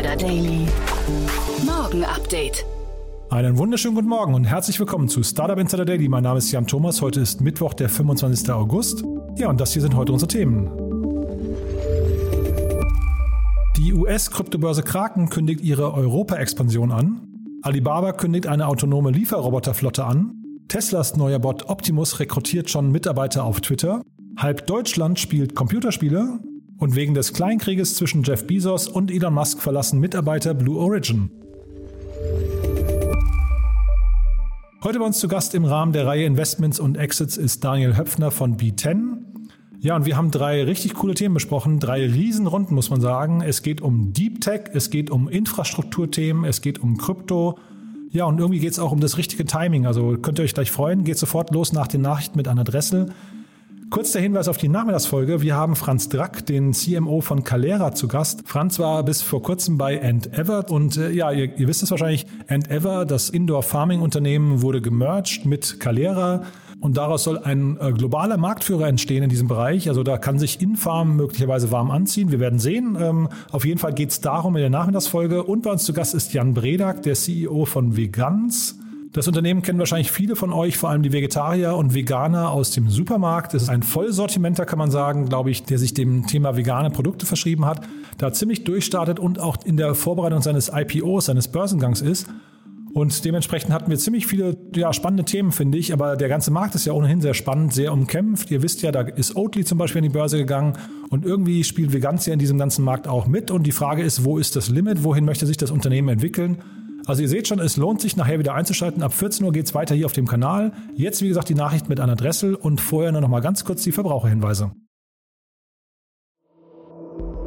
Insider Daily. Morgen Update. Einen wunderschönen guten Morgen und herzlich willkommen zu Startup Insider Daily. Mein Name ist Jan Thomas. Heute ist Mittwoch, der 25. August. Ja, und das hier sind heute unsere Themen. Die US-Kryptobörse Kraken kündigt ihre Europa-Expansion an. Alibaba kündigt eine autonome Lieferroboterflotte an. Teslas neuer Bot Optimus rekrutiert schon Mitarbeiter auf Twitter. Halb Deutschland spielt Computerspiele und wegen des Kleinkrieges zwischen Jeff Bezos und Elon Musk verlassen Mitarbeiter Blue Origin. Heute bei uns zu Gast im Rahmen der Reihe Investments und Exits ist Daniel Höpfner von B10. Ja, und wir haben drei richtig coole Themen besprochen, drei Riesenrunden, muss man sagen. Es geht um Deep Tech, es geht um Infrastrukturthemen, es geht um Krypto. Ja, und irgendwie geht es auch um das richtige Timing. Also könnt ihr euch gleich freuen. Geht sofort los nach den Nachrichten mit Anna Dressel. Kurz der Hinweis auf die Nachmittagsfolge. Wir haben Franz Drack, den CMO von Calera, zu Gast. Franz war bis vor kurzem bei Endeavor und äh, ja, ihr, ihr, wisst es wahrscheinlich, Endeavor, das Indoor-Farming-Unternehmen, wurde gemerged mit Calera. Und daraus soll ein äh, globaler Marktführer entstehen in diesem Bereich. Also da kann sich Infarm möglicherweise warm anziehen. Wir werden sehen. Ähm, auf jeden Fall geht es darum in der Nachmittagsfolge. Und bei uns zu Gast ist Jan Bredak, der CEO von Vegans. Das Unternehmen kennen wahrscheinlich viele von euch, vor allem die Vegetarier und Veganer aus dem Supermarkt. Das ist ein Vollsortimenter, kann man sagen, glaube ich, der sich dem Thema vegane Produkte verschrieben hat, da ziemlich durchstartet und auch in der Vorbereitung seines IPOs, seines Börsengangs ist. Und dementsprechend hatten wir ziemlich viele ja, spannende Themen, finde ich. Aber der ganze Markt ist ja ohnehin sehr spannend, sehr umkämpft. Ihr wisst ja, da ist Oatly zum Beispiel an die Börse gegangen. Und irgendwie spielt Vegantia in diesem ganzen Markt auch mit. Und die Frage ist, wo ist das Limit? Wohin möchte sich das Unternehmen entwickeln? Also ihr seht schon, es lohnt sich nachher wieder einzuschalten. Ab 14 Uhr geht es weiter hier auf dem Kanal. Jetzt, wie gesagt, die Nachricht mit Anna Dressel und vorher nur noch mal ganz kurz die Verbraucherhinweise.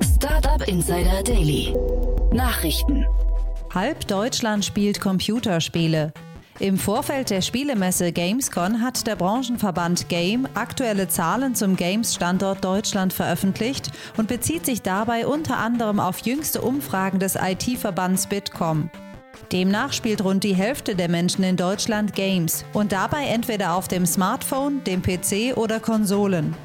Startup Insider Daily. Nachrichten. Halb Deutschland spielt Computerspiele. Im Vorfeld der Spielemesse Gamescon hat der Branchenverband Game aktuelle Zahlen zum Games-Standort Deutschland veröffentlicht und bezieht sich dabei unter anderem auf jüngste Umfragen des IT-Verbands Bitkom. Demnach spielt rund die Hälfte der Menschen in Deutschland Games und dabei entweder auf dem Smartphone, dem PC oder Konsolen.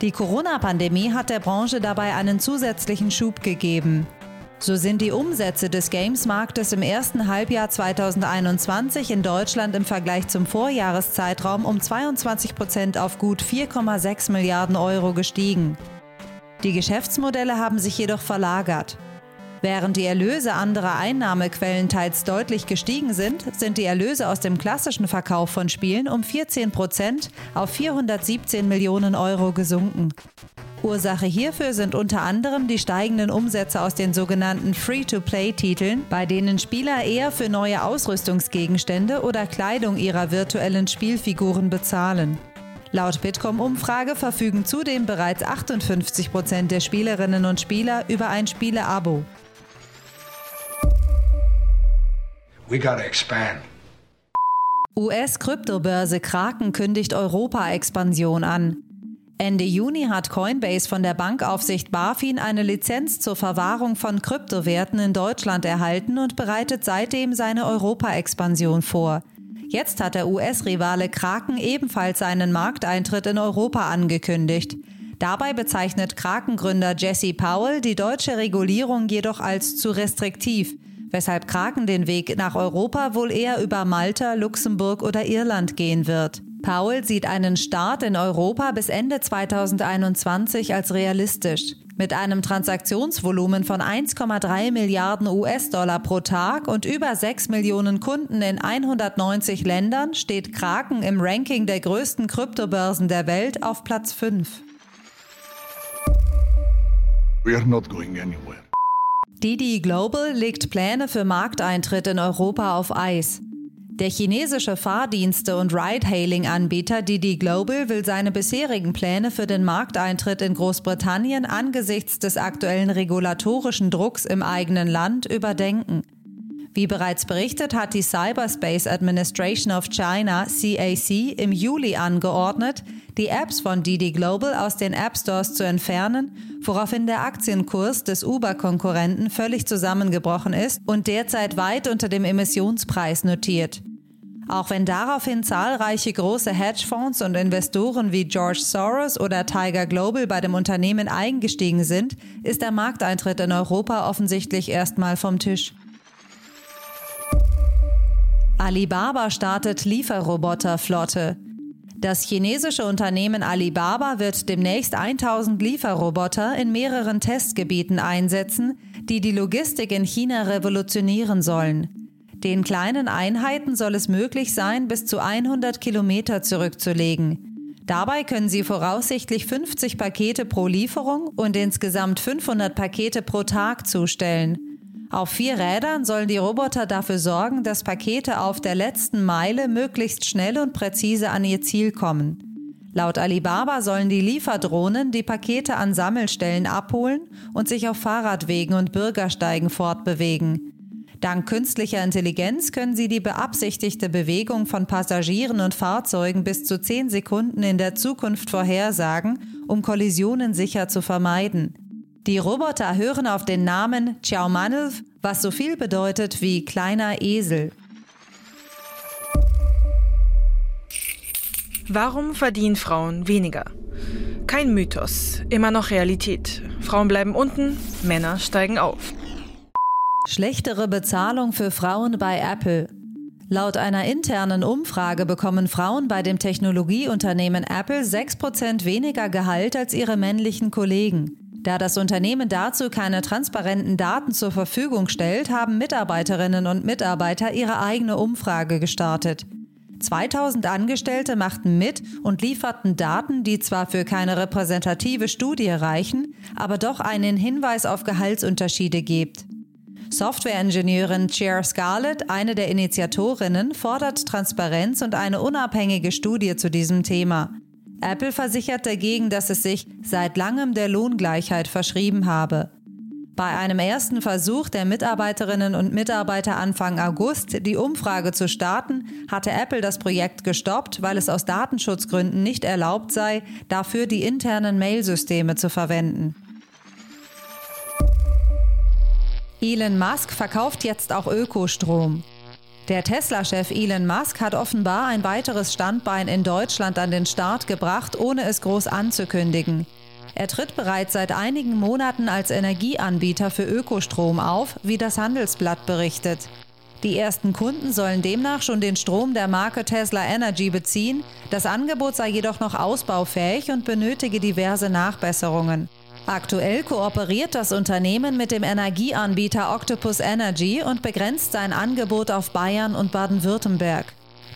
Die Corona-Pandemie hat der Branche dabei einen zusätzlichen Schub gegeben. So sind die Umsätze des Games-Marktes im ersten Halbjahr 2021 in Deutschland im Vergleich zum Vorjahreszeitraum um 22 Prozent auf gut 4,6 Milliarden Euro gestiegen. Die Geschäftsmodelle haben sich jedoch verlagert. Während die Erlöse anderer Einnahmequellen teils deutlich gestiegen sind, sind die Erlöse aus dem klassischen Verkauf von Spielen um 14 Prozent auf 417 Millionen Euro gesunken. Ursache hierfür sind unter anderem die steigenden Umsätze aus den sogenannten Free-to-Play-Titeln, bei denen Spieler eher für neue Ausrüstungsgegenstände oder Kleidung ihrer virtuellen Spielfiguren bezahlen. Laut Bitkom-Umfrage verfügen zudem bereits 58 Prozent der Spielerinnen und Spieler über ein Spiele-Abo. We gotta expand. US-Kryptobörse Kraken kündigt Europa-Expansion an. Ende Juni hat Coinbase von der Bankaufsicht BaFin eine Lizenz zur Verwahrung von Kryptowerten in Deutschland erhalten und bereitet seitdem seine Europa-Expansion vor. Jetzt hat der US-Rivale Kraken ebenfalls seinen Markteintritt in Europa angekündigt. Dabei bezeichnet Kraken-Gründer Jesse Powell die deutsche Regulierung jedoch als zu restriktiv weshalb Kraken den Weg nach Europa wohl eher über Malta, Luxemburg oder Irland gehen wird. Paul sieht einen Start in Europa bis Ende 2021 als realistisch. Mit einem Transaktionsvolumen von 1,3 Milliarden US-Dollar pro Tag und über 6 Millionen Kunden in 190 Ländern steht Kraken im Ranking der größten Kryptobörsen der Welt auf Platz 5. We are not going anywhere. Didi Global legt Pläne für Markteintritt in Europa auf Eis. Der chinesische Fahrdienste- und Ride-Hailing-Anbieter Didi Global will seine bisherigen Pläne für den Markteintritt in Großbritannien angesichts des aktuellen regulatorischen Drucks im eigenen Land überdenken. Wie bereits berichtet, hat die Cyberspace Administration of China CAC im Juli angeordnet, die Apps von Didi Global aus den App Stores zu entfernen, woraufhin der Aktienkurs des Uber-Konkurrenten völlig zusammengebrochen ist und derzeit weit unter dem Emissionspreis notiert. Auch wenn daraufhin zahlreiche große Hedgefonds und Investoren wie George Soros oder Tiger Global bei dem Unternehmen eingestiegen sind, ist der Markteintritt in Europa offensichtlich erstmal vom Tisch. Alibaba startet Lieferroboterflotte. Das chinesische Unternehmen Alibaba wird demnächst 1000 Lieferroboter in mehreren Testgebieten einsetzen, die die Logistik in China revolutionieren sollen. Den kleinen Einheiten soll es möglich sein, bis zu 100 Kilometer zurückzulegen. Dabei können sie voraussichtlich 50 Pakete pro Lieferung und insgesamt 500 Pakete pro Tag zustellen. Auf vier Rädern sollen die Roboter dafür sorgen, dass Pakete auf der letzten Meile möglichst schnell und präzise an ihr Ziel kommen. Laut Alibaba sollen die Lieferdrohnen die Pakete an Sammelstellen abholen und sich auf Fahrradwegen und Bürgersteigen fortbewegen. Dank künstlicher Intelligenz können sie die beabsichtigte Bewegung von Passagieren und Fahrzeugen bis zu zehn Sekunden in der Zukunft vorhersagen, um Kollisionen sicher zu vermeiden. Die Roboter hören auf den Namen Xiaomanov, was so viel bedeutet wie kleiner Esel. Warum verdienen Frauen weniger? Kein Mythos, immer noch Realität. Frauen bleiben unten, Männer steigen auf. Schlechtere Bezahlung für Frauen bei Apple. Laut einer internen Umfrage bekommen Frauen bei dem Technologieunternehmen Apple 6% weniger Gehalt als ihre männlichen Kollegen. Da das Unternehmen dazu keine transparenten Daten zur Verfügung stellt, haben Mitarbeiterinnen und Mitarbeiter ihre eigene Umfrage gestartet. 2000 Angestellte machten mit und lieferten Daten, die zwar für keine repräsentative Studie reichen, aber doch einen Hinweis auf Gehaltsunterschiede gibt. Softwareingenieurin Chair Scarlett, eine der Initiatorinnen, fordert Transparenz und eine unabhängige Studie zu diesem Thema. Apple versichert dagegen, dass es sich seit langem der Lohngleichheit verschrieben habe. Bei einem ersten Versuch der Mitarbeiterinnen und Mitarbeiter Anfang August, die Umfrage zu starten, hatte Apple das Projekt gestoppt, weil es aus Datenschutzgründen nicht erlaubt sei, dafür die internen Mailsysteme zu verwenden. Elon Musk verkauft jetzt auch Ökostrom. Der Tesla-Chef Elon Musk hat offenbar ein weiteres Standbein in Deutschland an den Start gebracht, ohne es groß anzukündigen. Er tritt bereits seit einigen Monaten als Energieanbieter für Ökostrom auf, wie das Handelsblatt berichtet. Die ersten Kunden sollen demnach schon den Strom der Marke Tesla Energy beziehen, das Angebot sei jedoch noch ausbaufähig und benötige diverse Nachbesserungen. Aktuell kooperiert das Unternehmen mit dem Energieanbieter Octopus Energy und begrenzt sein Angebot auf Bayern und Baden-Württemberg.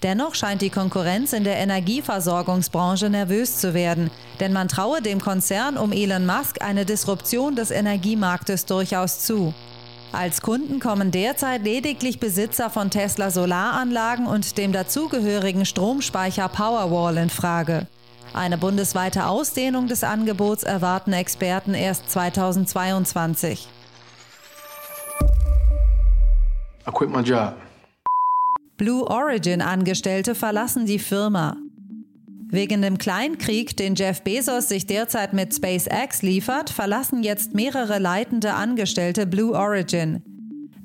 Dennoch scheint die Konkurrenz in der Energieversorgungsbranche nervös zu werden, denn man traue dem Konzern um Elon Musk eine Disruption des Energiemarktes durchaus zu. Als Kunden kommen derzeit lediglich Besitzer von Tesla Solaranlagen und dem dazugehörigen Stromspeicher Powerwall in Frage. Eine bundesweite Ausdehnung des Angebots erwarten Experten erst 2022. I quit my job. Blue Origin Angestellte verlassen die Firma. Wegen dem Kleinkrieg, den Jeff Bezos sich derzeit mit SpaceX liefert, verlassen jetzt mehrere leitende Angestellte Blue Origin.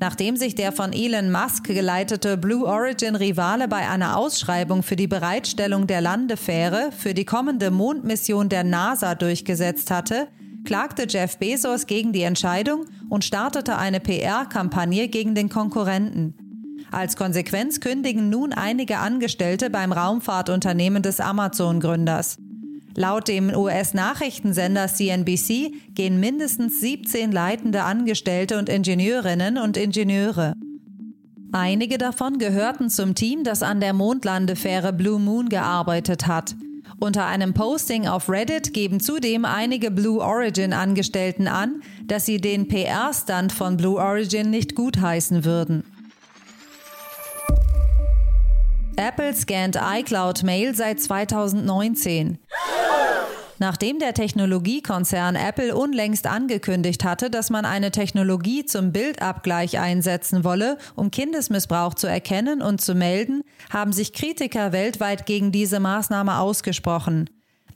Nachdem sich der von Elon Musk geleitete Blue Origin Rivale bei einer Ausschreibung für die Bereitstellung der Landefähre für die kommende Mondmission der NASA durchgesetzt hatte, klagte Jeff Bezos gegen die Entscheidung und startete eine PR-Kampagne gegen den Konkurrenten. Als Konsequenz kündigen nun einige Angestellte beim Raumfahrtunternehmen des Amazon-Gründers. Laut dem US-Nachrichtensender CNBC gehen mindestens 17 leitende Angestellte und Ingenieurinnen und Ingenieure. Einige davon gehörten zum Team, das an der Mondlandefähre Blue Moon gearbeitet hat. Unter einem Posting auf Reddit geben zudem einige Blue Origin Angestellten an, dass sie den PR-Stand von Blue Origin nicht gutheißen würden. Apple scannt iCloud Mail seit 2019. Nachdem der Technologiekonzern Apple unlängst angekündigt hatte, dass man eine Technologie zum Bildabgleich einsetzen wolle, um Kindesmissbrauch zu erkennen und zu melden, haben sich Kritiker weltweit gegen diese Maßnahme ausgesprochen.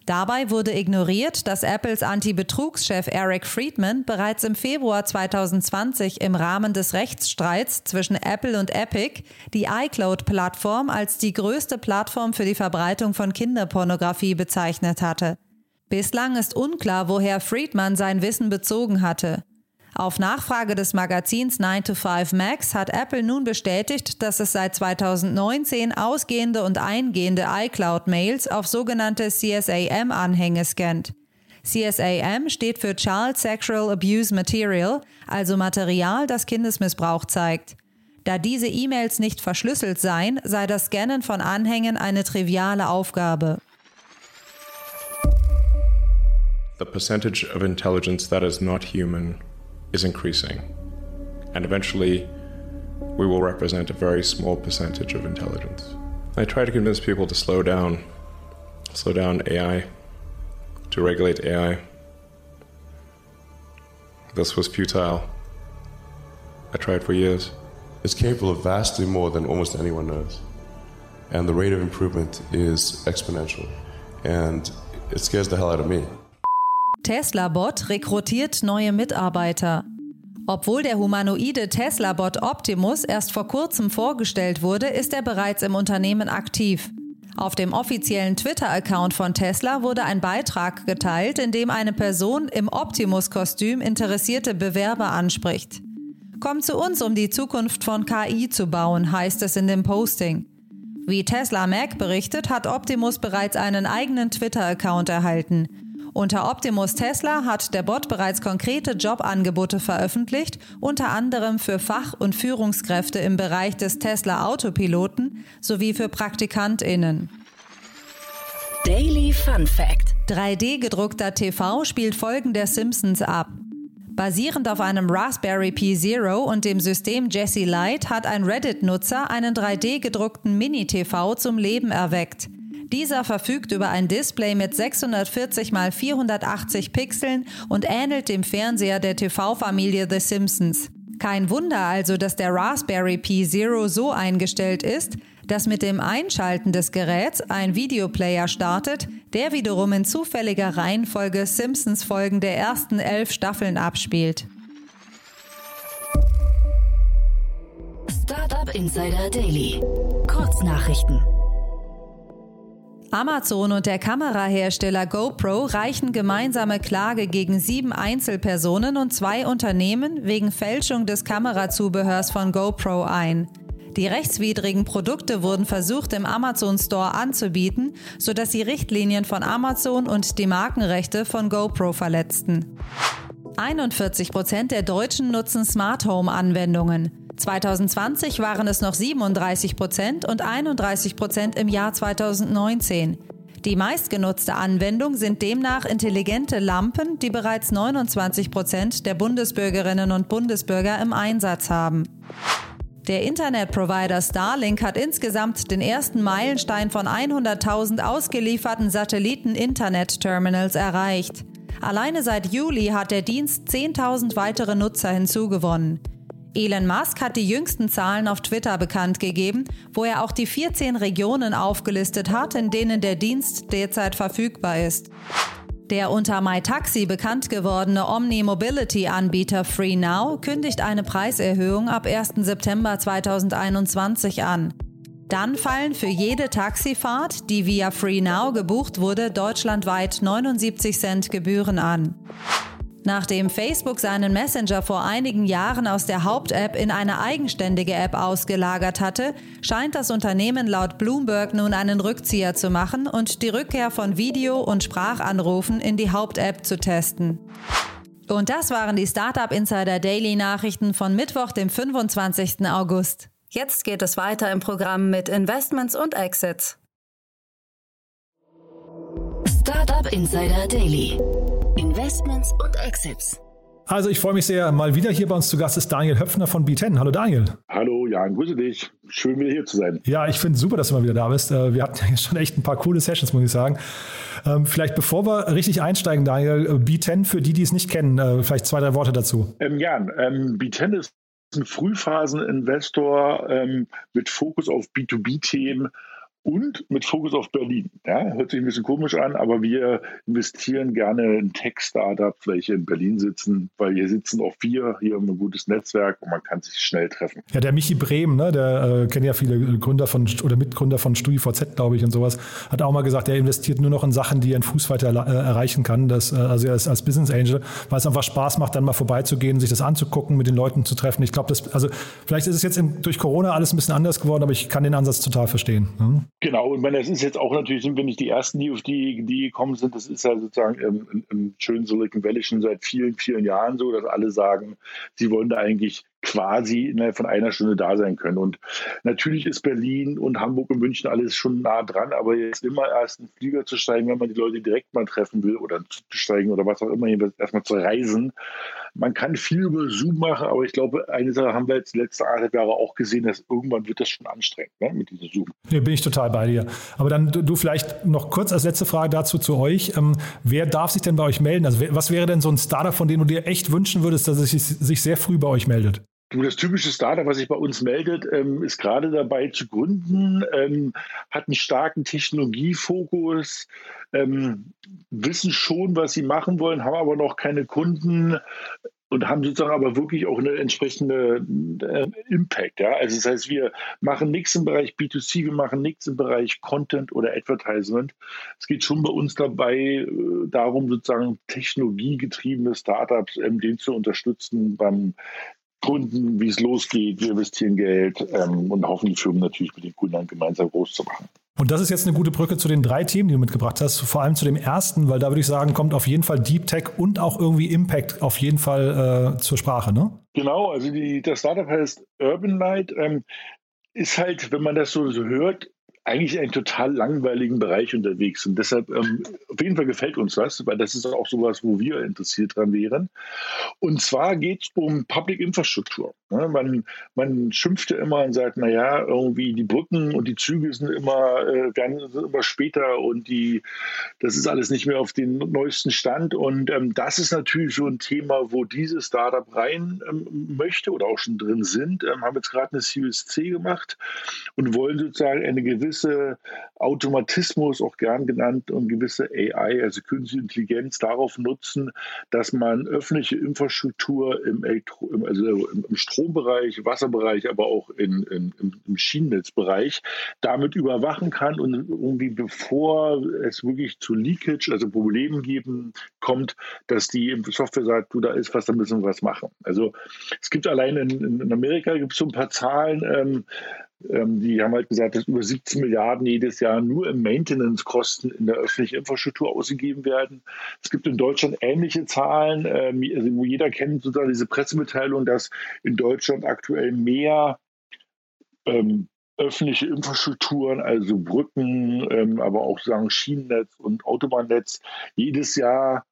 Dabei wurde ignoriert, dass Apples Anti-Betrugschef Eric Friedman bereits im Februar 2020 im Rahmen des Rechtsstreits zwischen Apple und Epic die iCloud-Plattform als die größte Plattform für die Verbreitung von Kinderpornografie bezeichnet hatte. Bislang ist unklar, woher Friedman sein Wissen bezogen hatte. Auf Nachfrage des Magazins 9 to 5 Max hat Apple nun bestätigt, dass es seit 2019 ausgehende und eingehende iCloud-Mails auf sogenannte CSAM-Anhänge scannt. CSAM steht für Child Sexual Abuse Material, also Material, das Kindesmissbrauch zeigt. Da diese E-Mails nicht verschlüsselt seien, sei das Scannen von Anhängen eine triviale Aufgabe. The percentage of intelligence that is not human is increasing. And eventually, we will represent a very small percentage of intelligence. I try to convince people to slow down, slow down AI, to regulate AI. This was futile. I tried for years. It's capable of vastly more than almost anyone knows. And the rate of improvement is exponential. And it scares the hell out of me. Tesla-Bot rekrutiert neue Mitarbeiter. Obwohl der humanoide Tesla-Bot Optimus erst vor kurzem vorgestellt wurde, ist er bereits im Unternehmen aktiv. Auf dem offiziellen Twitter-Account von Tesla wurde ein Beitrag geteilt, in dem eine Person im Optimus-Kostüm interessierte Bewerber anspricht. Komm zu uns, um die Zukunft von KI zu bauen, heißt es in dem Posting. Wie Tesla Mac berichtet, hat Optimus bereits einen eigenen Twitter-Account erhalten. Unter Optimus Tesla hat der Bot bereits konkrete Jobangebote veröffentlicht, unter anderem für Fach- und Führungskräfte im Bereich des Tesla Autopiloten sowie für Praktikantinnen. Daily Fun Fact: 3D gedruckter TV spielt Folgen der Simpsons ab. Basierend auf einem Raspberry Pi Zero und dem System Jesse Light hat ein Reddit-Nutzer einen 3D gedruckten Mini-TV zum Leben erweckt. Dieser verfügt über ein Display mit 640 x 480 Pixeln und ähnelt dem Fernseher der TV-Familie The Simpsons. Kein Wunder also, dass der Raspberry Pi Zero so eingestellt ist, dass mit dem Einschalten des Geräts ein Videoplayer startet, der wiederum in zufälliger Reihenfolge Simpsons-Folgen der ersten elf Staffeln abspielt. Startup Insider Daily. Kurznachrichten. Amazon und der Kamerahersteller GoPro reichen gemeinsame Klage gegen sieben Einzelpersonen und zwei Unternehmen wegen Fälschung des Kamerazubehörs von GoPro ein. Die rechtswidrigen Produkte wurden versucht im Amazon Store anzubieten, sodass sie Richtlinien von Amazon und die Markenrechte von GoPro verletzten. 41 Prozent der Deutschen nutzen Smart Home Anwendungen. 2020 waren es noch 37 Prozent und 31 Prozent im Jahr 2019. Die meistgenutzte Anwendung sind demnach intelligente Lampen, die bereits 29 Prozent der Bundesbürgerinnen und Bundesbürger im Einsatz haben. Der Internetprovider Starlink hat insgesamt den ersten Meilenstein von 100.000 ausgelieferten Satelliten-Internet-Terminals erreicht. Alleine seit Juli hat der Dienst 10.000 weitere Nutzer hinzugewonnen. Elon Musk hat die jüngsten Zahlen auf Twitter bekannt gegeben, wo er auch die 14 Regionen aufgelistet hat, in denen der Dienst derzeit verfügbar ist. Der unter MyTaxi bekannt gewordene Omni-Mobility-Anbieter FreeNow kündigt eine Preiserhöhung ab 1. September 2021 an. Dann fallen für jede Taxifahrt, die via FreeNow gebucht wurde, deutschlandweit 79 Cent Gebühren an. Nachdem Facebook seinen Messenger vor einigen Jahren aus der Haupt-App in eine eigenständige App ausgelagert hatte, scheint das Unternehmen laut Bloomberg nun einen Rückzieher zu machen und die Rückkehr von Video- und Sprachanrufen in die Haupt-App zu testen. Und das waren die Startup Insider Daily Nachrichten von Mittwoch, dem 25. August. Jetzt geht es weiter im Programm mit Investments und Exits. Startup Insider Daily. Investments und Exits. Also ich freue mich sehr, mal wieder hier bei uns zu Gast ist Daniel Höpfner von B10. Hallo Daniel. Hallo Jan, grüße dich. Schön wieder hier zu sein. Ja, ich finde super, dass du mal wieder da bist. Äh, wir hatten ja schon echt ein paar coole Sessions, muss ich sagen. Ähm, vielleicht bevor wir richtig einsteigen, Daniel, äh, B10 für die, die es nicht kennen, äh, vielleicht zwei, drei Worte dazu. Ähm, Jan, ähm, B10 ist ein Frühphaseninvestor ähm, mit Fokus auf B2B-Themen und mit Fokus auf Berlin. Ja, hört sich ein bisschen komisch an, aber wir investieren gerne in Tech-Startups, welche in Berlin sitzen, weil hier sitzen auch wir, hier haben wir ein gutes Netzwerk und man kann sich schnell treffen. Ja, der Michi Brehm, ne, der äh, kennt ja viele Gründer von oder Mitgründer von StudiVZ, glaube ich, und sowas, hat auch mal gesagt, er investiert nur noch in Sachen, die er in Fußweite äh, erreichen kann. Das, äh, also er ist als Business Angel, weil es einfach Spaß macht, dann mal vorbeizugehen, sich das anzugucken, mit den Leuten zu treffen. Ich glaube, das, also vielleicht ist es jetzt in, durch Corona alles ein bisschen anders geworden, aber ich kann den Ansatz total verstehen. Ne? Genau, und meine, das ist jetzt auch natürlich, sind wir nicht die Ersten, die auf die Idee gekommen sind. Das ist ja sozusagen im, im schönen Silicon Valley schon seit vielen, vielen Jahren so, dass alle sagen, sie wollen da eigentlich quasi innerhalb von einer Stunde da sein können. Und natürlich ist Berlin und Hamburg und München alles schon nah dran, aber jetzt immer erst einen Flieger zu steigen, wenn man die Leute direkt mal treffen will oder zu steigen oder was auch immer, erstmal zu reisen. Man kann viel über Zoom machen, aber ich glaube, eine Sache haben wir jetzt die letzten anderthalb Jahre auch gesehen, dass irgendwann wird das schon anstrengend ne, mit diesem Zoom. Ja, bin ich total bei dir. Aber dann du, du vielleicht noch kurz als letzte Frage dazu zu euch. Ähm, wer darf sich denn bei euch melden? Also was wäre denn so ein Startup, von dem du dir echt wünschen würdest, dass es sich, sich sehr früh bei euch meldet? Du, das typische Startup, was sich bei uns meldet, ähm, ist gerade dabei zu gründen, ähm, hat einen starken Technologiefokus, ähm, wissen schon, was sie machen wollen, haben aber noch keine Kunden und haben sozusagen aber wirklich auch eine entsprechende äh, Impact. Ja? Also das heißt, wir machen nichts im Bereich B2C, wir machen nichts im Bereich Content oder Advertisement. Es geht schon bei uns dabei äh, darum, sozusagen technologiegetriebene Startups, ähm, den zu unterstützen beim Kunden, wie es losgeht. Wir investieren Geld ähm, und hoffen, die Firmen natürlich mit den Kunden dann gemeinsam groß zu machen. Und das ist jetzt eine gute Brücke zu den drei Themen, die du mitgebracht hast, vor allem zu dem ersten, weil da würde ich sagen, kommt auf jeden Fall Deep Tech und auch irgendwie Impact auf jeden Fall äh, zur Sprache, ne? Genau, also die, das Startup heißt Urban Light. Ähm, ist halt, wenn man das so, so hört, eigentlich einen total langweiligen Bereich unterwegs. Und deshalb, ähm, auf jeden Fall gefällt uns das, weil das ist auch sowas, wo wir interessiert dran wären. Und zwar geht es um Public Infrastruktur. Ne? Man, man schimpft ja immer und sagt, naja, irgendwie die Brücken und die Züge sind immer, äh, werden immer später und die, das ist alles nicht mehr auf den neuesten Stand. Und ähm, das ist natürlich so ein Thema, wo dieses Startup rein ähm, möchte oder auch schon drin sind. Ähm, haben jetzt gerade eine Series C gemacht und wollen sozusagen eine gewisse gewisse Automatismus, auch gern genannt, und gewisse AI, also künstliche Intelligenz, darauf nutzen, dass man öffentliche Infrastruktur im, Elektro also im Strombereich, Wasserbereich, aber auch in, in, im Schienennetzbereich damit überwachen kann und irgendwie bevor es wirklich zu Leakage, also Problemen geben, kommt, dass die Software sagt, du, da ist was, da müssen wir was machen. Also es gibt allein in, in Amerika gibt es so ein paar Zahlen, ähm, die haben halt gesagt, dass über 17 Milliarden jedes Jahr nur im Maintenance-Kosten in der öffentlichen Infrastruktur ausgegeben werden. Es gibt in Deutschland ähnliche Zahlen, ähm, also wo jeder kennt sozusagen diese Pressemitteilung, dass in Deutschland aktuell mehr ähm, öffentliche Infrastrukturen, also Brücken, ähm, aber auch sagen Schienennetz und Autobahnnetz jedes Jahr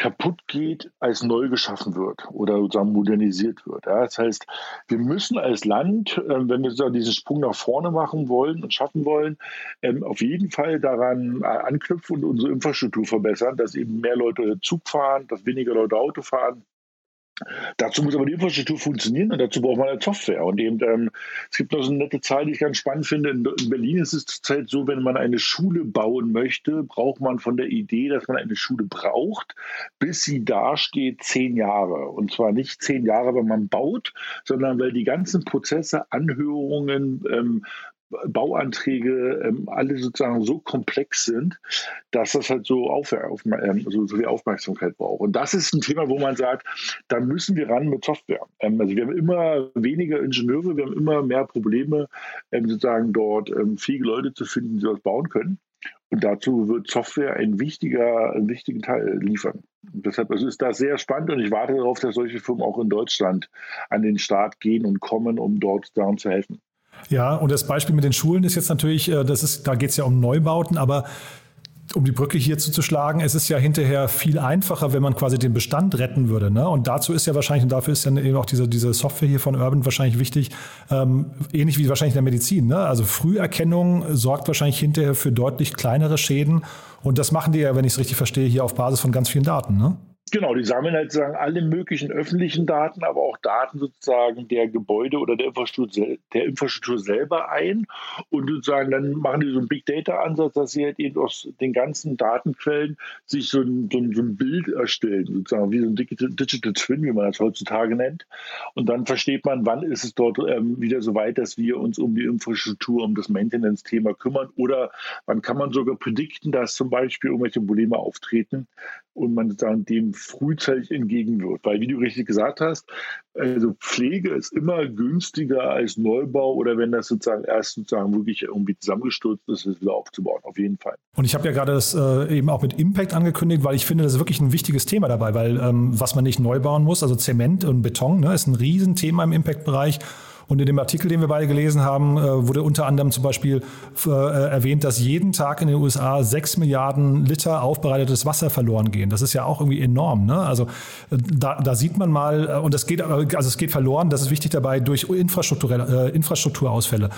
kaputt geht, als neu geschaffen wird oder sozusagen modernisiert wird. Ja, das heißt, wir müssen als Land, äh, wenn wir sozusagen diesen Sprung nach vorne machen wollen und schaffen wollen, ähm, auf jeden Fall daran äh, anknüpfen und unsere Infrastruktur verbessern, dass eben mehr Leute Zug fahren, dass weniger Leute Auto fahren, Dazu muss aber die Infrastruktur funktionieren und dazu braucht man eine Software. Und eben, ähm, es gibt noch so eine nette Zahl, die ich ganz spannend finde. In, in Berlin ist es zurzeit so, wenn man eine Schule bauen möchte, braucht man von der Idee, dass man eine Schule braucht, bis sie dasteht, zehn Jahre. Und zwar nicht zehn Jahre, wenn man baut, sondern weil die ganzen Prozesse, Anhörungen, ähm, Bauanträge ähm, alle sozusagen so komplex sind, dass das halt so, auf, auf, ähm, so, so, viel Aufmerksamkeit braucht. Und das ist ein Thema, wo man sagt, da müssen wir ran mit Software. Ähm, also wir haben immer weniger Ingenieure, wir haben immer mehr Probleme, ähm, sozusagen dort ähm, fähige Leute zu finden, die das bauen können. Und dazu wird Software ein wichtiger, einen wichtigen Teil liefern. Und deshalb also ist das sehr spannend und ich warte darauf, dass solche Firmen auch in Deutschland an den Start gehen und kommen, um dort daran zu helfen. Ja, und das Beispiel mit den Schulen ist jetzt natürlich, äh, das ist, da geht es ja um Neubauten, aber um die Brücke hier zuzuschlagen, es ist ja hinterher viel einfacher, wenn man quasi den Bestand retten würde. Ne? Und dazu ist ja wahrscheinlich, und dafür ist dann eben auch diese, diese Software hier von Urban wahrscheinlich wichtig, ähm, ähnlich wie wahrscheinlich in der Medizin. Ne? Also Früherkennung sorgt wahrscheinlich hinterher für deutlich kleinere Schäden. Und das machen die ja, wenn ich es richtig verstehe, hier auf Basis von ganz vielen Daten. Ne? Genau, die sammeln halt sozusagen alle möglichen öffentlichen Daten, aber auch Daten sozusagen der Gebäude oder der Infrastruktur, der Infrastruktur selber ein. Und sozusagen dann machen die so einen Big Data-Ansatz, dass sie halt eben aus den ganzen Datenquellen sich so ein, so ein, so ein Bild erstellen, sozusagen wie so ein Digital Twin, wie man das heutzutage nennt. Und dann versteht man, wann ist es dort ähm, wieder so weit, dass wir uns um die Infrastruktur, um das Maintenance-Thema kümmern oder wann kann man sogar predikten, dass zum Beispiel irgendwelche Probleme auftreten und man sozusagen dem frühzeitig entgegenwirkt. Weil, wie du richtig gesagt hast, also Pflege ist immer günstiger als Neubau oder wenn das sozusagen erst sozusagen wirklich irgendwie zusammengestürzt ist, es wieder aufzubauen, auf jeden Fall. Und ich habe ja gerade das äh, eben auch mit Impact angekündigt, weil ich finde, das ist wirklich ein wichtiges Thema dabei, weil ähm, was man nicht neu bauen muss, also Zement und Beton, ne, ist ein Riesenthema im Impact-Bereich. Und in dem Artikel, den wir beide gelesen haben, äh, wurde unter anderem zum Beispiel äh, erwähnt, dass jeden Tag in den USA sechs Milliarden Liter aufbereitetes Wasser verloren gehen. Das ist ja auch irgendwie enorm. Ne? Also äh, da, da sieht man mal, und es geht, also es geht verloren, das ist wichtig dabei, durch Infrastrukturelle, Infrastrukturausfälle.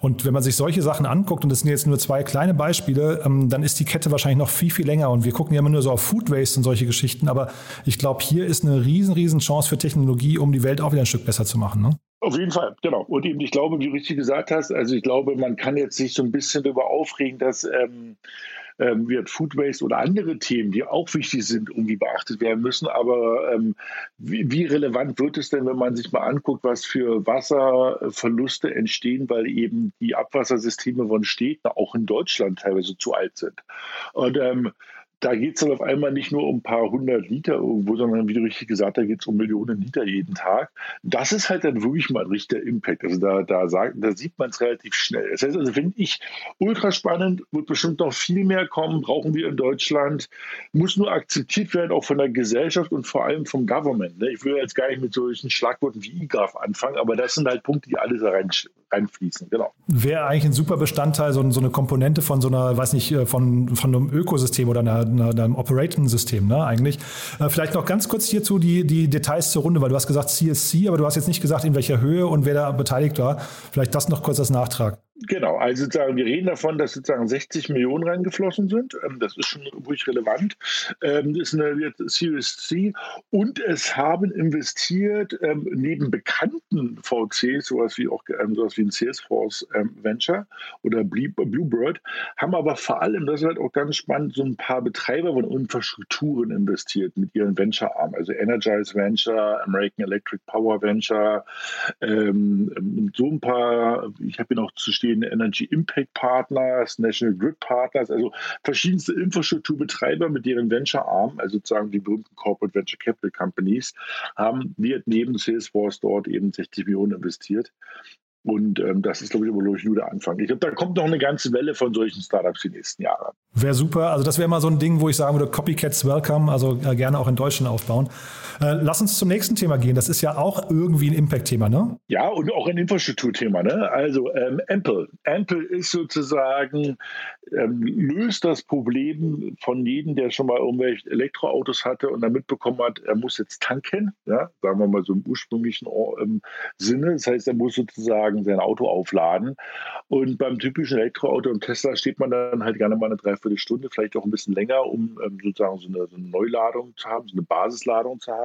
Und wenn man sich solche Sachen anguckt, und das sind jetzt nur zwei kleine Beispiele, ähm, dann ist die Kette wahrscheinlich noch viel, viel länger. Und wir gucken ja immer nur so auf Food Waste und solche Geschichten. Aber ich glaube, hier ist eine riesen, riesen Chance für Technologie, um die Welt auch wieder ein Stück besser zu machen. Ne? Auf jeden Fall, genau. Und eben, ich glaube, wie du richtig gesagt hast, also ich glaube, man kann jetzt sich so ein bisschen darüber aufregen, dass ähm, ähm, wird Food Waste oder andere Themen, die auch wichtig sind, irgendwie beachtet werden müssen. Aber ähm, wie, wie, relevant wird es denn, wenn man sich mal anguckt, was für Wasserverluste entstehen, weil eben die Abwassersysteme von Städten auch in Deutschland teilweise zu alt sind? Und ähm, da geht es dann auf einmal nicht nur um ein paar hundert Liter irgendwo, sondern wie du richtig gesagt hast, da geht es um Millionen Liter jeden Tag. Das ist halt dann wirklich mal ein richtiger Impact. Also da, da, sagt, da sieht man es relativ schnell. Das heißt also, finde ich ultra spannend, wird bestimmt noch viel mehr kommen, brauchen wir in Deutschland, muss nur akzeptiert werden, auch von der Gesellschaft und vor allem vom Government. Ne? Ich will jetzt gar nicht mit solchen Schlagworten wie IGAF anfangen, aber das sind halt Punkte, die alle da rein, reinfließen. Genau. Wäre eigentlich ein super Bestandteil, so, so eine Komponente von so einer, weiß nicht, äh, von, von einem Ökosystem oder einer deinem Operating-System, ne, eigentlich. Äh, vielleicht noch ganz kurz hierzu die, die Details zur Runde, weil du hast gesagt CSC, aber du hast jetzt nicht gesagt, in welcher Höhe und wer da beteiligt war. Vielleicht das noch kurz als Nachtrag. Genau, also sozusagen, wir reden davon, dass sozusagen 60 Millionen reingeflossen sind. Ähm, das ist schon ruhig relevant. Ähm, das ist eine Series C. Und es haben investiert ähm, neben bekannten VCs, sowas wie auch sowas wie ein Salesforce Venture oder Bluebird, haben aber vor allem, das ist halt auch ganz spannend, so ein paar Betreiber von Infrastrukturen investiert mit ihren Venture-Armen. Also Energize Venture, American Electric Power Venture, so ein paar, ich habe hier noch zu stehen, den Energy Impact Partners, National Grid Partners, also verschiedenste Infrastrukturbetreiber mit deren Venture Arm, also sozusagen die berühmten Corporate Venture Capital Companies, haben wir neben Salesforce dort eben 60 Millionen investiert. Und ähm, das ist, glaube ich, aber nur der Anfang. Ich glaube, da kommt noch eine ganze Welle von solchen Startups die nächsten Jahre. Wäre super. Also das wäre mal so ein Ding, wo ich sagen würde, Copycats welcome, also äh, gerne auch in Deutschland aufbauen. Äh, lass uns zum nächsten Thema gehen. Das ist ja auch irgendwie ein Impact-Thema, ne? Ja, und auch ein Infrastrukturthema. Ne? Also ähm, Ample. Ample ist sozusagen, ähm, löst das Problem von jedem, der schon mal irgendwelche Elektroautos hatte und dann mitbekommen hat, er muss jetzt tanken, ja? sagen wir mal so im ursprünglichen ähm, Sinne. Das heißt, er muss sozusagen sein Auto aufladen. Und beim typischen Elektroauto und Tesla steht man dann halt gerne mal eine Dreiviertelstunde, vielleicht auch ein bisschen länger, um ähm, sozusagen so eine, so eine, Neuladung zu haben, so eine Basisladung zu haben.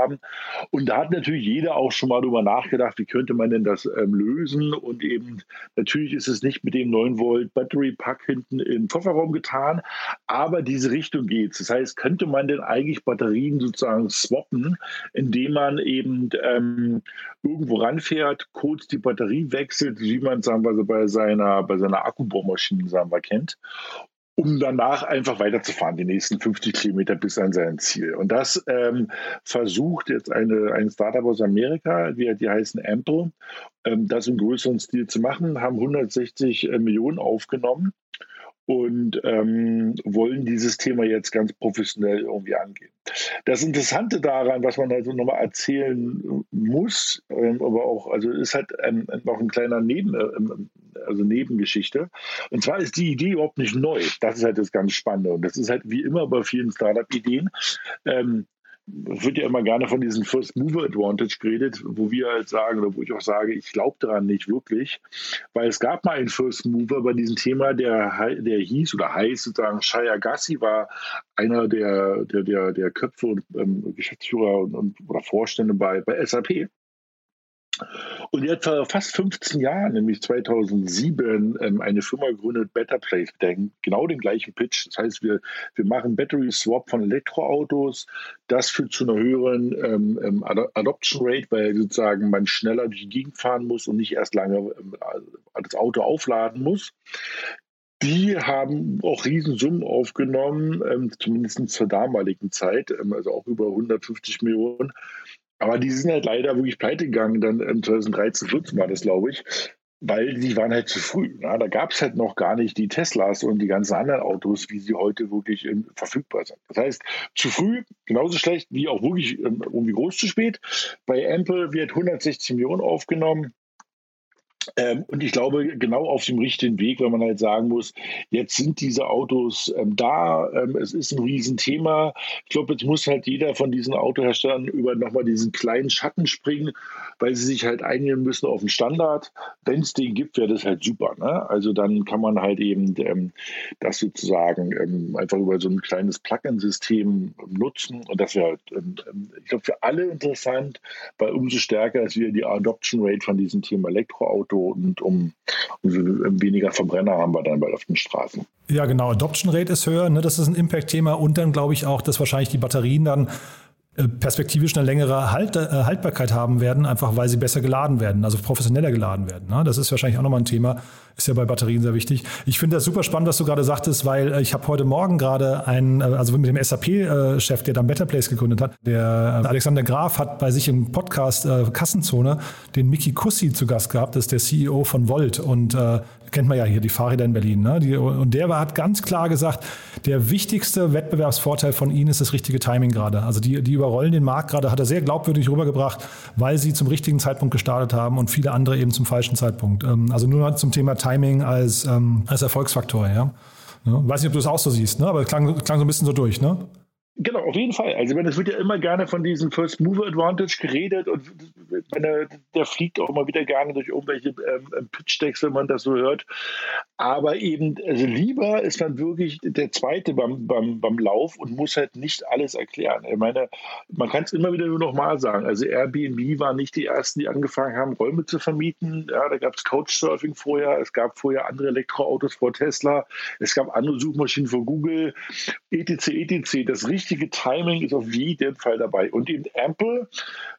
Und da hat natürlich jeder auch schon mal darüber nachgedacht, wie könnte man denn das ähm, lösen? Und eben natürlich ist es nicht mit dem 9 Volt Battery Pack hinten im Kofferraum getan, aber diese Richtung geht es. Das heißt, könnte man denn eigentlich Batterien sozusagen swappen, indem man eben ähm, irgendwo ranfährt, kurz die Batterie wechselt, wie man sagen wir, bei seiner, bei seiner Akkubohrmaschine sagen wir, kennt um danach einfach weiterzufahren, die nächsten 50 Kilometer bis an sein Ziel. Und das ähm, versucht jetzt eine, ein Startup aus Amerika, die, die heißen Ample, ähm, das im größeren Stil zu machen, haben 160 äh, Millionen aufgenommen und ähm, wollen dieses Thema jetzt ganz professionell irgendwie angehen. Das Interessante daran, was man also nochmal erzählen muss, ähm, aber auch, also ist halt ein, ein, noch ein kleiner Neben, äh, also Nebengeschichte. Und zwar ist die Idee überhaupt nicht neu. Das ist halt das ganz Spannende. Und das ist halt wie immer bei vielen Startup-Ideen. Ähm, wird ja immer gerne von diesem First Mover Advantage geredet, wo wir halt sagen, oder wo ich auch sage, ich glaube daran nicht wirklich, weil es gab mal einen First Mover bei diesem Thema, der, der hieß oder heißt sozusagen, Shaya Gassi war einer der, der, der, der Köpfe und ähm, Geschäftsführer und, und, oder Vorstände bei, bei SAP. Und jetzt vor fast 15 Jahren, nämlich 2007, ähm, eine Firma gegründet, Better Place, mit genau den gleichen Pitch. Das heißt, wir, wir machen Battery Swap von Elektroautos. Das führt zu einer höheren ähm, ähm Adoption Rate, weil sozusagen man schneller durch die Gegend fahren muss und nicht erst lange ähm, das Auto aufladen muss. Die haben auch Riesensummen aufgenommen, ähm, zumindest zur damaligen Zeit, also auch über 150 Millionen. Aber die sind halt leider wirklich pleite gegangen, dann 2013, 14 war das, glaube ich, weil die waren halt zu früh. Na? Da gab es halt noch gar nicht die Teslas und die ganzen anderen Autos, wie sie heute wirklich ähm, verfügbar sind. Das heißt, zu früh, genauso schlecht wie auch wirklich ähm, irgendwie groß zu spät. Bei Ample wird 160 Millionen aufgenommen. Ähm, und ich glaube, genau auf dem richtigen Weg, wenn man halt sagen muss, jetzt sind diese Autos ähm, da, ähm, es ist ein Riesenthema. Ich glaube, jetzt muss halt jeder von diesen Autoherstellern über nochmal diesen kleinen Schatten springen, weil sie sich halt einigen müssen auf den Standard. Wenn es den gibt, wäre das halt super. Ne? Also dann kann man halt eben ähm, das sozusagen ähm, einfach über so ein kleines Plug-in-System nutzen. Und das wäre halt, ähm, ich glaube, für alle interessant, weil umso stärker ist wieder die Adoption Rate von diesem Thema Elektroauto Auto und um, um weniger Verbrenner haben wir dann bei auf den Straßen. Ja, genau. Adoption Rate ist höher. Ne? Das ist ein Impact-Thema. Und dann glaube ich auch, dass wahrscheinlich die Batterien dann äh, perspektivisch eine längere halt, äh, Haltbarkeit haben werden, einfach weil sie besser geladen werden, also professioneller geladen werden. Ne? Das ist wahrscheinlich auch nochmal ein Thema, ist ja bei Batterien sehr wichtig. Ich finde das super spannend, was du gerade sagtest, weil äh, ich habe heute Morgen gerade einen, äh, also mit dem SAP-Chef, der dann Better Place gegründet hat, der äh, Alexander Graf hat bei sich im Podcast äh, Kassenzone den Mickey Kussi zu Gast gehabt, das ist der CEO von Volt und kennt man ja hier, die Fahrräder in Berlin. Ne? Die, und der hat ganz klar gesagt, der wichtigste Wettbewerbsvorteil von ihnen ist das richtige Timing gerade. Also die, die überrollen den Markt gerade, hat er sehr glaubwürdig rübergebracht, weil sie zum richtigen Zeitpunkt gestartet haben und viele andere eben zum falschen Zeitpunkt. Ähm, also nur zum Thema Timing als, ähm, als Erfolgsfaktor. Ja? Ja, weiß nicht, ob du es auch so siehst, ne? aber klang, klang so ein bisschen so durch. Ne? Genau, auf jeden Fall. Also, es wird ja immer gerne von diesem First Mover Advantage geredet und meine, der fliegt auch immer wieder gerne durch irgendwelche ähm, ähm, Pitch-Decks, wenn man das so hört. Aber eben, also lieber ist man wirklich der Zweite beim, beim, beim Lauf und muss halt nicht alles erklären. Ich meine, man kann es immer wieder nur nochmal sagen. Also, Airbnb war nicht die Ersten, die angefangen haben, Räume zu vermieten. Ja, da gab es Couchsurfing vorher. Es gab vorher andere Elektroautos vor Tesla. Es gab andere Suchmaschinen vor Google. etc. etc. Das richtige richtige Timing ist auf jeden Fall dabei. Und in Ample,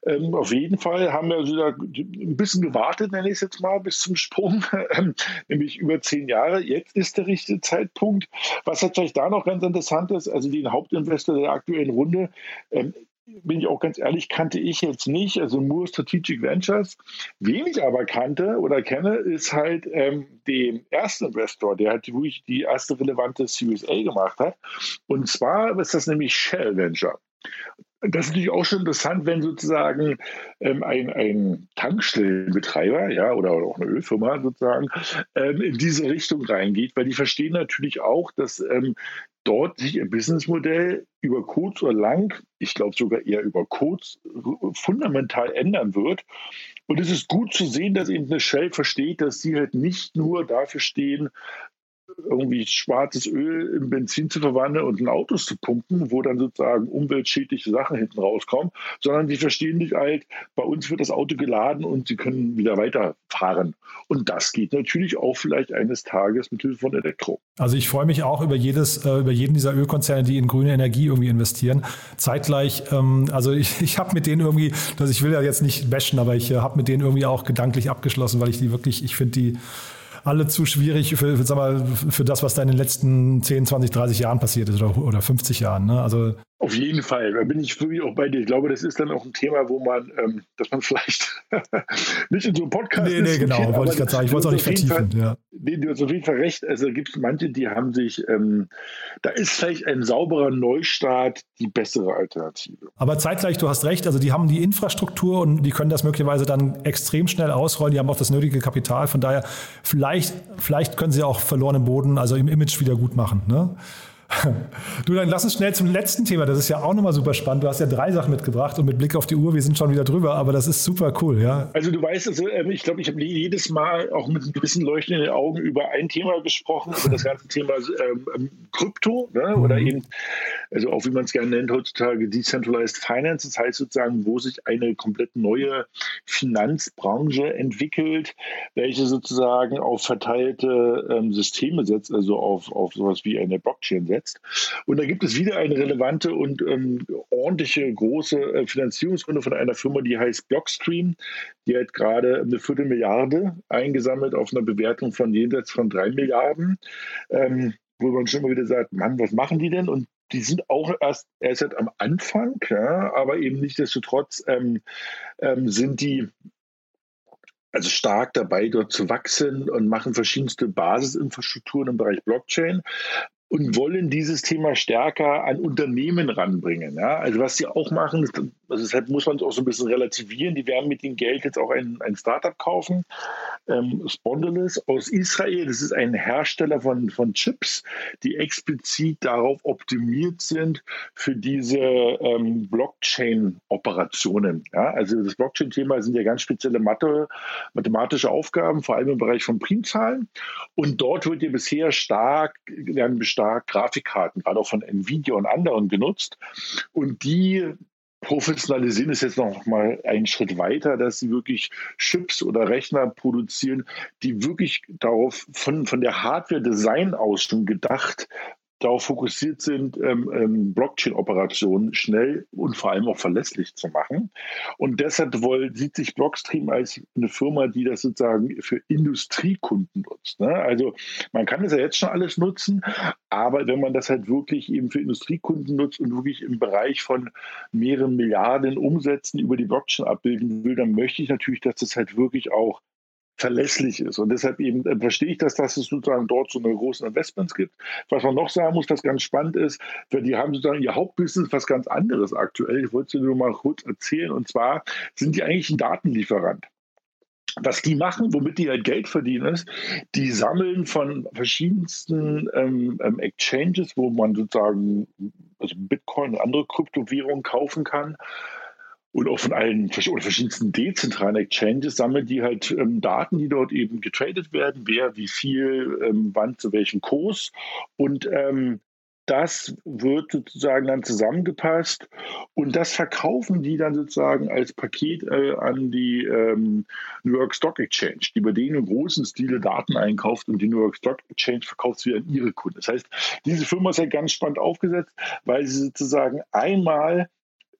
ähm, auf jeden Fall haben wir also ein bisschen gewartet, nenne ich es jetzt mal, bis zum Sprung, ähm, nämlich über zehn Jahre. Jetzt ist der richtige Zeitpunkt. Was vielleicht da noch ganz interessant ist, also den Hauptinvestor der aktuellen Runde, ähm, bin ich auch ganz ehrlich, kannte ich jetzt nicht, also Moore Strategic Ventures. Wen ich aber kannte oder kenne, ist halt ähm, den ersten Investor, der halt wirklich die erste relevante CUSA gemacht hat. Und zwar ist das nämlich Shell Venture. Das ist natürlich auch schon interessant, wenn sozusagen ähm, ein, ein Tankstellenbetreiber ja, oder auch eine Ölfirma sozusagen ähm, in diese Richtung reingeht, weil die verstehen natürlich auch, dass ähm, dort sich ihr Businessmodell über kurz oder lang, ich glaube sogar eher über kurz, fundamental ändern wird. Und es ist gut zu sehen, dass eben eine Shell versteht, dass sie halt nicht nur dafür stehen, irgendwie schwarzes Öl in Benzin zu verwandeln und in Autos zu pumpen, wo dann sozusagen umweltschädliche Sachen hinten rauskommen, sondern die verstehen nicht halt, bei uns wird das Auto geladen und sie können wieder weiterfahren. Und das geht natürlich auch vielleicht eines Tages mit Hilfe von Elektro. Also ich freue mich auch über jedes, äh, über jeden dieser Ölkonzerne, die in grüne Energie irgendwie investieren. Zeitgleich, ähm, also ich, ich habe mit denen irgendwie, also ich will ja jetzt nicht bashen, aber ich äh, habe mit denen irgendwie auch gedanklich abgeschlossen, weil ich die wirklich, ich finde die alle zu schwierig für, für, sag mal, für das, was da in den letzten 10, 20, 30 Jahren passiert ist oder, oder 50 Jahren. Ne? Also auf jeden Fall, da bin ich wirklich auch bei dir. Ich glaube, das ist dann auch ein Thema, wo man, ähm, dass man vielleicht nicht in so einem Podcast. Nee, nee, genau, wollte ich gerade sagen. Ich wollte es auch nicht vertiefen. Fall, ja. Nee, du hast auf jeden Fall recht. Also gibt es manche, die haben sich, ähm, da ist vielleicht ein sauberer Neustart die bessere Alternative. Aber zeitgleich, du hast recht, also die haben die Infrastruktur und die können das möglicherweise dann extrem schnell ausrollen. Die haben auch das nötige Kapital. Von daher, vielleicht, vielleicht können sie auch verlorenen Boden, also im Image wieder gut machen. Ne? Du, dann lass uns schnell zum letzten Thema. Das ist ja auch nochmal super spannend. Du hast ja drei Sachen mitgebracht und mit Blick auf die Uhr, wir sind schon wieder drüber, aber das ist super cool, ja. Also du weißt, also, ich glaube, ich habe jedes Mal auch mit einem gewissen Leuchten in den Augen über ein Thema gesprochen, über das ganze Thema ähm, ähm, Krypto ne? mhm. oder eben, also auch wie man es gerne nennt heutzutage, Decentralized Finance. Das heißt sozusagen, wo sich eine komplett neue Finanzbranche entwickelt, welche sozusagen auf verteilte ähm, Systeme setzt, also auf, auf sowas wie eine Blockchain setzt. Und da gibt es wieder eine relevante und ähm, ordentliche große äh, Finanzierungsrunde von einer Firma, die heißt Blockstream. Die hat gerade eine Viertelmilliarde eingesammelt auf einer Bewertung von jenseits von drei Milliarden. Ähm, wo man schon immer wieder sagt, Mann, was machen die denn? Und die sind auch erst, erst am Anfang, ja, aber eben nichtsdestotrotz ähm, ähm, sind die also stark dabei, dort zu wachsen und machen verschiedenste Basisinfrastrukturen im Bereich Blockchain und wollen dieses Thema stärker an Unternehmen ranbringen. Ja? Also was sie auch machen, also deshalb muss man es auch so ein bisschen relativieren. Die werden mit dem Geld jetzt auch ein, ein Startup kaufen, ähm, Spondylis aus Israel. Das ist ein Hersteller von, von Chips, die explizit darauf optimiert sind für diese ähm, Blockchain-Operationen. Ja? Also das Blockchain-Thema sind ja ganz spezielle Mathe, mathematische Aufgaben, vor allem im Bereich von Primzahlen. Und dort wird ja bisher stark, werden stark Grafikkarten, gerade auch von Nvidia und anderen genutzt. Und die professionalisieren ist jetzt noch mal einen Schritt weiter, dass sie wirklich Chips oder Rechner produzieren, die wirklich darauf von, von der Hardware-Design aus schon gedacht darauf fokussiert sind, ähm, ähm, Blockchain-Operationen schnell und vor allem auch verlässlich zu machen. Und deshalb wohl, sieht sich Blockstream als eine Firma, die das sozusagen für Industriekunden nutzt. Ne? Also man kann das ja jetzt schon alles nutzen, aber wenn man das halt wirklich eben für Industriekunden nutzt und wirklich im Bereich von mehreren Milliarden Umsätzen über die Blockchain abbilden will, dann möchte ich natürlich, dass das halt wirklich auch verlässlich ist. Und deshalb eben äh, verstehe ich das, dass es sozusagen dort so eine großen Investments gibt. Was man noch sagen muss, was ganz spannend ist, für die haben sozusagen ihr Hauptbusiness was ganz anderes aktuell. Ich wollte es nur mal kurz erzählen. Und zwar sind die eigentlich ein Datenlieferant. Was die machen, womit die halt Geld verdienen, ist, die sammeln von verschiedensten ähm, ähm, Exchanges, wo man sozusagen also Bitcoin und andere Kryptowährungen kaufen kann, und auch von allen verschiedensten dezentralen Exchanges sammeln die halt ähm, Daten, die dort eben getradet werden, wer wie viel, ähm, wann zu welchem Kurs. Und ähm, das wird sozusagen dann zusammengepasst und das verkaufen die dann sozusagen als Paket äh, an die ähm, New York Stock Exchange, die bei denen im großen Stile Daten einkauft und die New York Stock Exchange verkauft sie an ihre Kunden. Das heißt, diese Firma ist ja ganz spannend aufgesetzt, weil sie sozusagen einmal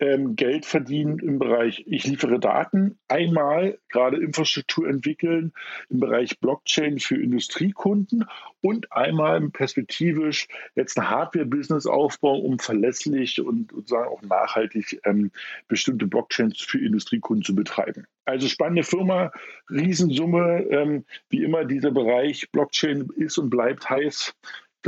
ähm, Geld verdienen im Bereich, ich liefere Daten, einmal gerade Infrastruktur entwickeln im Bereich Blockchain für Industriekunden und einmal perspektivisch jetzt ein Hardware-Business aufbauen, um verlässlich und sozusagen auch nachhaltig ähm, bestimmte Blockchains für Industriekunden zu betreiben. Also spannende Firma, Riesensumme, ähm, wie immer dieser Bereich Blockchain ist und bleibt heiß.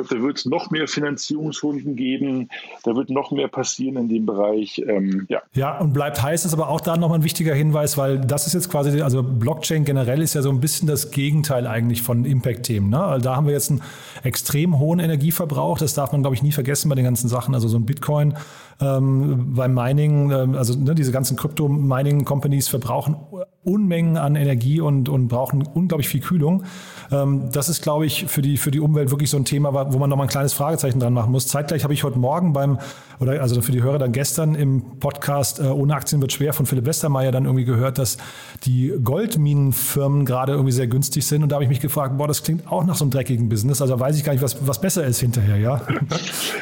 Glaube, da wird es noch mehr Finanzierungsrunden geben. Da wird noch mehr passieren in dem Bereich. Ähm, ja. ja, und bleibt heiß ist aber auch da nochmal ein wichtiger Hinweis, weil das ist jetzt quasi, also Blockchain generell ist ja so ein bisschen das Gegenteil eigentlich von Impact-Themen. Ne? Also da haben wir jetzt einen extrem hohen Energieverbrauch. Das darf man, glaube ich, nie vergessen bei den ganzen Sachen. Also so ein Bitcoin ähm, beim Mining, äh, also ne, diese ganzen Krypto-Mining-Companies verbrauchen Unmengen an Energie und, und brauchen unglaublich viel Kühlung. Ähm, das ist, glaube ich, für die, für die Umwelt wirklich so ein Thema, wo man nochmal ein kleines Fragezeichen dran machen muss. Zeitgleich habe ich heute Morgen beim, oder also für die Hörer dann gestern im Podcast äh, Ohne Aktien wird schwer von Philipp Westermeier dann irgendwie gehört, dass die Goldminenfirmen gerade irgendwie sehr günstig sind. Und da habe ich mich gefragt, boah, das klingt auch nach so einem dreckigen Business. Also weiß ich gar nicht, was, was besser ist hinterher, ja.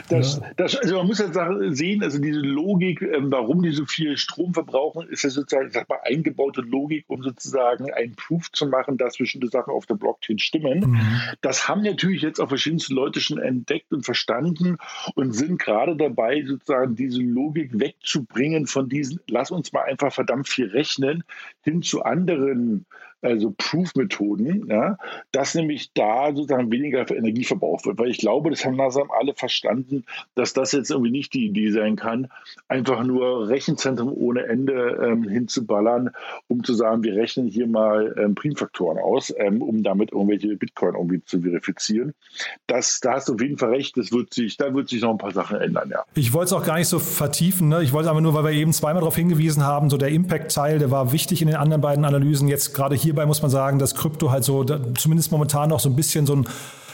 Das, das, also man muss jetzt sehen, also diese Logik, ähm, warum die so viel Strom verbrauchen, ist ja sozusagen, ich sag mal, eingebaute Logik, um sozusagen einen Proof zu machen, dass bestimmte Sachen auf der Blockchain stimmen. Mhm. Das haben natürlich jetzt auch verschiedenste Leute schon entdeckt und verstanden und sind gerade dabei, sozusagen diese Logik wegzubringen von diesen, lass uns mal einfach verdammt viel rechnen, hin zu anderen also Proof-Methoden, ja, dass nämlich da sozusagen weniger Energie verbraucht wird. Weil ich glaube, das haben langsam alle verstanden, dass das jetzt irgendwie nicht die Idee sein kann, einfach nur Rechenzentren ohne Ende ähm, hinzuballern, um zu sagen, wir rechnen hier mal ähm, Primfaktoren aus, ähm, um damit irgendwelche Bitcoin irgendwie zu verifizieren. Das, da hast du auf jeden Fall recht, das wird sich, da wird sich noch ein paar Sachen ändern, ja. Ich wollte es auch gar nicht so vertiefen, ne? ich wollte aber nur, weil wir eben zweimal darauf hingewiesen haben, so der Impact-Teil, der war wichtig in den anderen beiden Analysen. Jetzt gerade hierbei muss man sagen, dass Krypto halt so, zumindest momentan noch so ein bisschen so ein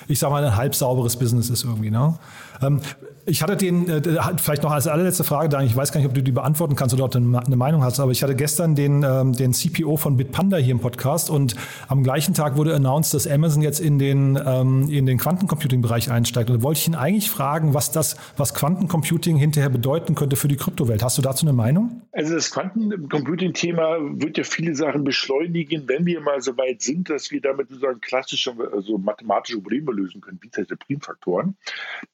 ich sag mal, ein halb sauberes Business ist irgendwie. Ne? Ähm, ich hatte den, äh, vielleicht noch als allerletzte Frage, Daniel, ich weiß gar nicht, ob du die beantworten kannst oder ob du eine Meinung hast, aber ich hatte gestern den, ähm, den CPO von Bitpanda hier im Podcast und am gleichen Tag wurde announced, dass Amazon jetzt in den, ähm, in den Quantencomputing-Bereich einsteigt. Und da wollte ich ihn eigentlich fragen, was das, was Quantencomputing hinterher bedeuten könnte für die Kryptowelt. Hast du dazu eine Meinung? Also das Quantencomputing-Thema wird ja viele Sachen beschleunigen, wenn wir mal so weit sind, dass wir damit sozusagen klassische, also mathematische Probleme lösen können, wie zum Primfaktoren.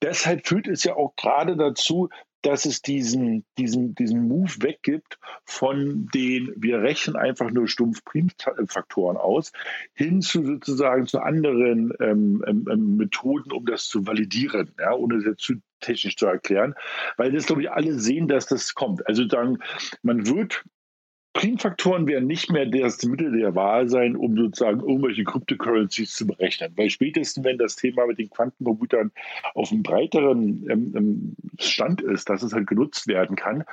Deshalb führt es ja auch gerade dazu, dass es diesen, diesen, diesen Move weggibt von den, wir rechnen einfach nur stumpf Primfaktoren aus, hin zu sozusagen zu anderen ähm, ähm, ähm, Methoden, um das zu validieren, ja, ohne es jetzt zu technisch zu erklären, weil das, glaube ich, alle sehen, dass das kommt. Also dann, man wird Primfaktoren werden nicht mehr das Mittel der Wahl sein, um sozusagen irgendwelche Cryptocurrencies zu berechnen. Weil spätestens, wenn das Thema mit den Quantencomputern auf einem breiteren ähm, ähm, Stand ist, dass es halt genutzt werden kann,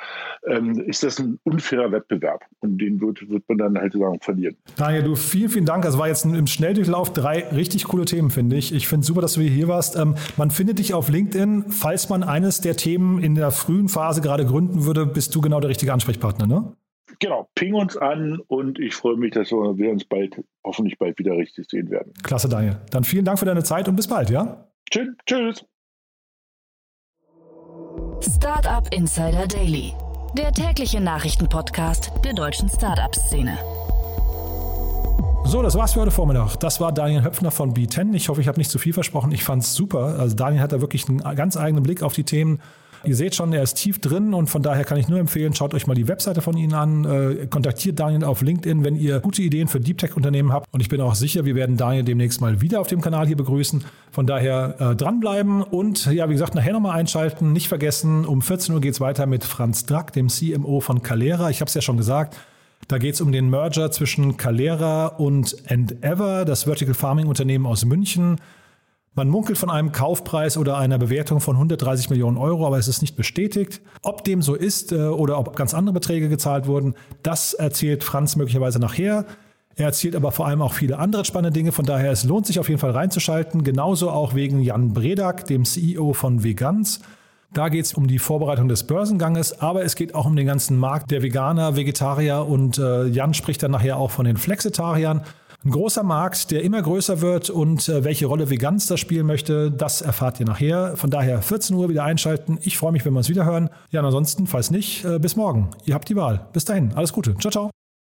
ähm, ist das ein unfairer Wettbewerb. Und den wird, wird man dann halt sozusagen verlieren. Daniel, du, vielen, vielen Dank. Das war jetzt im Schnelldurchlauf drei richtig coole Themen, finde ich. Ich finde es super, dass du hier warst. Ähm, man findet dich auf LinkedIn. Falls man eines der Themen in der frühen Phase gerade gründen würde, bist du genau der richtige Ansprechpartner, ne? Genau, ping uns an und ich freue mich, dass wir uns bald, hoffentlich bald wieder richtig sehen werden. Klasse, Daniel. Dann vielen Dank für deine Zeit und bis bald, ja? Tschüss. Tschüss. Startup Insider Daily, der tägliche Nachrichtenpodcast der deutschen Startup-Szene. So, das war's für heute Vormittag. Das war Daniel Höpfner von B10. Ich hoffe, ich habe nicht zu viel versprochen. Ich fand's super. Also Daniel hat da wirklich einen ganz eigenen Blick auf die Themen. Ihr seht schon, er ist tief drin und von daher kann ich nur empfehlen, schaut euch mal die Webseite von Ihnen an, äh, kontaktiert Daniel auf LinkedIn, wenn ihr gute Ideen für Deep Tech Unternehmen habt. Und ich bin auch sicher, wir werden Daniel demnächst mal wieder auf dem Kanal hier begrüßen. Von daher äh, dranbleiben und ja, wie gesagt, nachher nochmal einschalten. Nicht vergessen, um 14 Uhr geht es weiter mit Franz Drack, dem CMO von Calera. Ich habe es ja schon gesagt. Da geht es um den Merger zwischen Calera und Endeavor, das Vertical Farming Unternehmen aus München. Man munkelt von einem Kaufpreis oder einer Bewertung von 130 Millionen Euro, aber es ist nicht bestätigt. Ob dem so ist äh, oder ob ganz andere Beträge gezahlt wurden, das erzählt Franz möglicherweise nachher. Er erzählt aber vor allem auch viele andere spannende Dinge, von daher es lohnt sich auf jeden Fall reinzuschalten. Genauso auch wegen Jan Bredak, dem CEO von Vegans. Da geht es um die Vorbereitung des Börsenganges, aber es geht auch um den ganzen Markt der Veganer, Vegetarier und äh, Jan spricht dann nachher auch von den Flexitariern. Ein großer Markt, der immer größer wird und äh, welche Rolle Veganz da spielen möchte, das erfahrt ihr nachher. Von daher 14 Uhr wieder einschalten. Ich freue mich, wenn wir uns wieder hören. Ja, ansonsten, falls nicht, äh, bis morgen. Ihr habt die Wahl. Bis dahin, alles Gute. Ciao, ciao.